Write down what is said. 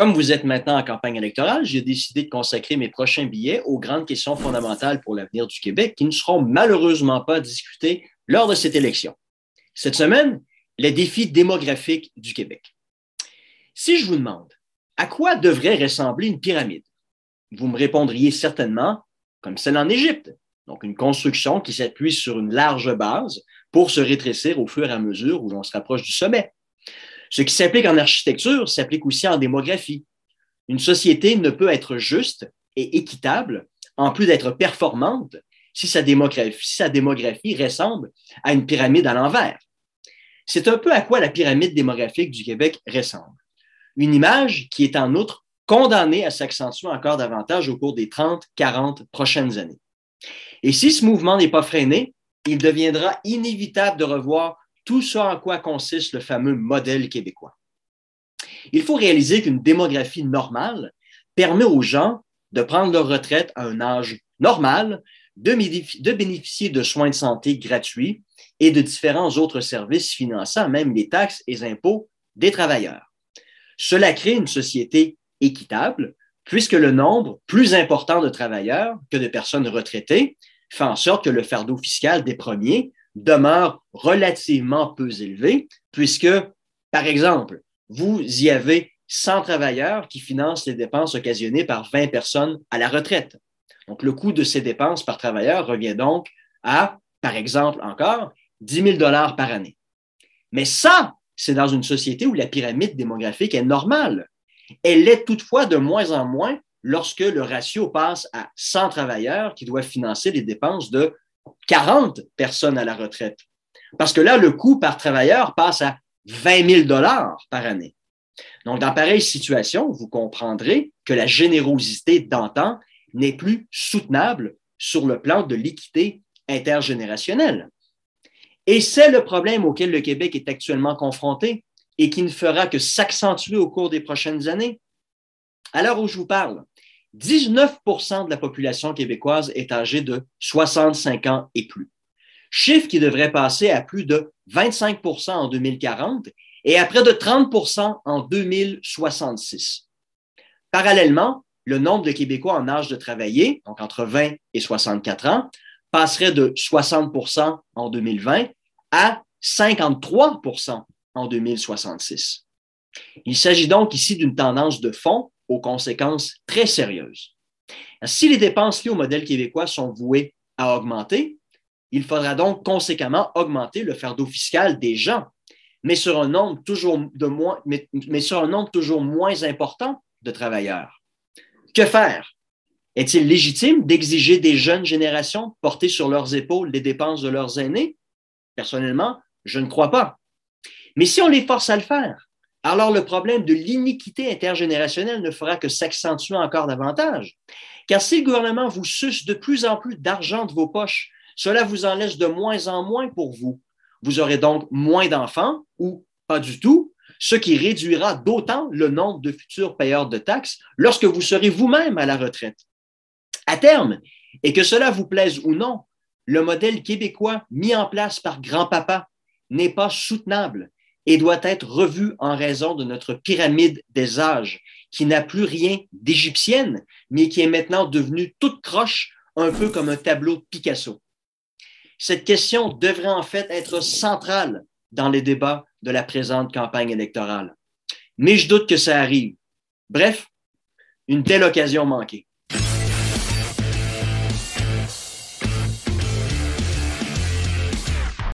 Comme vous êtes maintenant en campagne électorale, j'ai décidé de consacrer mes prochains billets aux grandes questions fondamentales pour l'avenir du Québec qui ne seront malheureusement pas discutées lors de cette élection. Cette semaine, les défis démographiques du Québec. Si je vous demande à quoi devrait ressembler une pyramide, vous me répondriez certainement comme celle en Égypte, donc une construction qui s'appuie sur une large base pour se rétrécir au fur et à mesure où l'on se rapproche du sommet. Ce qui s'applique en architecture s'applique aussi en démographie. Une société ne peut être juste et équitable, en plus d'être performante, si sa démographie, ressemble à une pyramide à l'envers. C'est un peu à quoi la pyramide démographique du Québec ressemble. Une image qui est en outre condamnée à s'accentuer encore davantage au cours des 30, 40 prochaines années. Et si ce mouvement n'est pas freiné, il deviendra inévitable de revoir tout ce en quoi consiste le fameux modèle québécois. Il faut réaliser qu'une démographie normale permet aux gens de prendre leur retraite à un âge normal, de, bénéficier de soins de santé gratuits et de différents autres services finançant même les taxes et impôts des travailleurs. Cela crée une société équitable puisque le nombre plus important de travailleurs que de personnes retraitées fait en sorte que le fardeau fiscal des premiers demeure relativement peu élevé, puisque, par exemple, vous y avez 100 travailleurs qui financent les dépenses occasionnées par 20 personnes à la retraite. Donc, le coût de ces dépenses par travailleur revient donc à, par exemple, encore 10 000 dollars par année. Mais ça, c'est dans une société où la pyramide démographique est normale. Elle l'est toutefois de moins en moins lorsque le ratio passe à 100 travailleurs qui doivent financer les dépenses de 40 personnes à la retraite. Parce que là, le coût par travailleur passe à 20 000 dollars par année. Donc, dans pareille situation, vous comprendrez que la générosité d'antan n'est plus soutenable sur le plan de l'équité intergénérationnelle. Et c'est le problème auquel le Québec est actuellement confronté et qui ne fera que s'accentuer au cours des prochaines années. À l'heure où je vous parle, 19% de la population québécoise est âgée de 65 ans et plus. Chiffre qui devrait passer à plus de 25% en 2040 et à près de 30% en 2066. Parallèlement, le nombre de Québécois en âge de travailler, donc entre 20 et 64 ans, passerait de 60% en 2020 à 53% en 2066. Il s'agit donc ici d'une tendance de fond aux conséquences très sérieuses. Si les dépenses liées au modèle québécois sont vouées à augmenter, il faudra donc conséquemment augmenter le fardeau fiscal des gens, mais sur un nombre toujours, de moins, mais, sur un nombre toujours moins important de travailleurs. Que faire? Est-il légitime d'exiger des jeunes générations porter sur leurs épaules les dépenses de leurs aînés? Personnellement, je ne crois pas. Mais si on les force à le faire, alors le problème de l'iniquité intergénérationnelle ne fera que s'accentuer encore davantage. Car si le gouvernement vous suce de plus en plus d'argent de vos poches, cela vous en laisse de moins en moins pour vous. Vous aurez donc moins d'enfants ou pas du tout, ce qui réduira d'autant le nombre de futurs payeurs de taxes lorsque vous serez vous-même à la retraite. À terme, et que cela vous plaise ou non, le modèle québécois mis en place par grand-papa n'est pas soutenable et doit être revu en raison de notre pyramide des âges, qui n'a plus rien d'égyptienne, mais qui est maintenant devenue toute croche, un peu comme un tableau de Picasso. Cette question devrait en fait être centrale dans les débats de la présente campagne électorale. Mais je doute que ça arrive. Bref, une telle occasion manquée.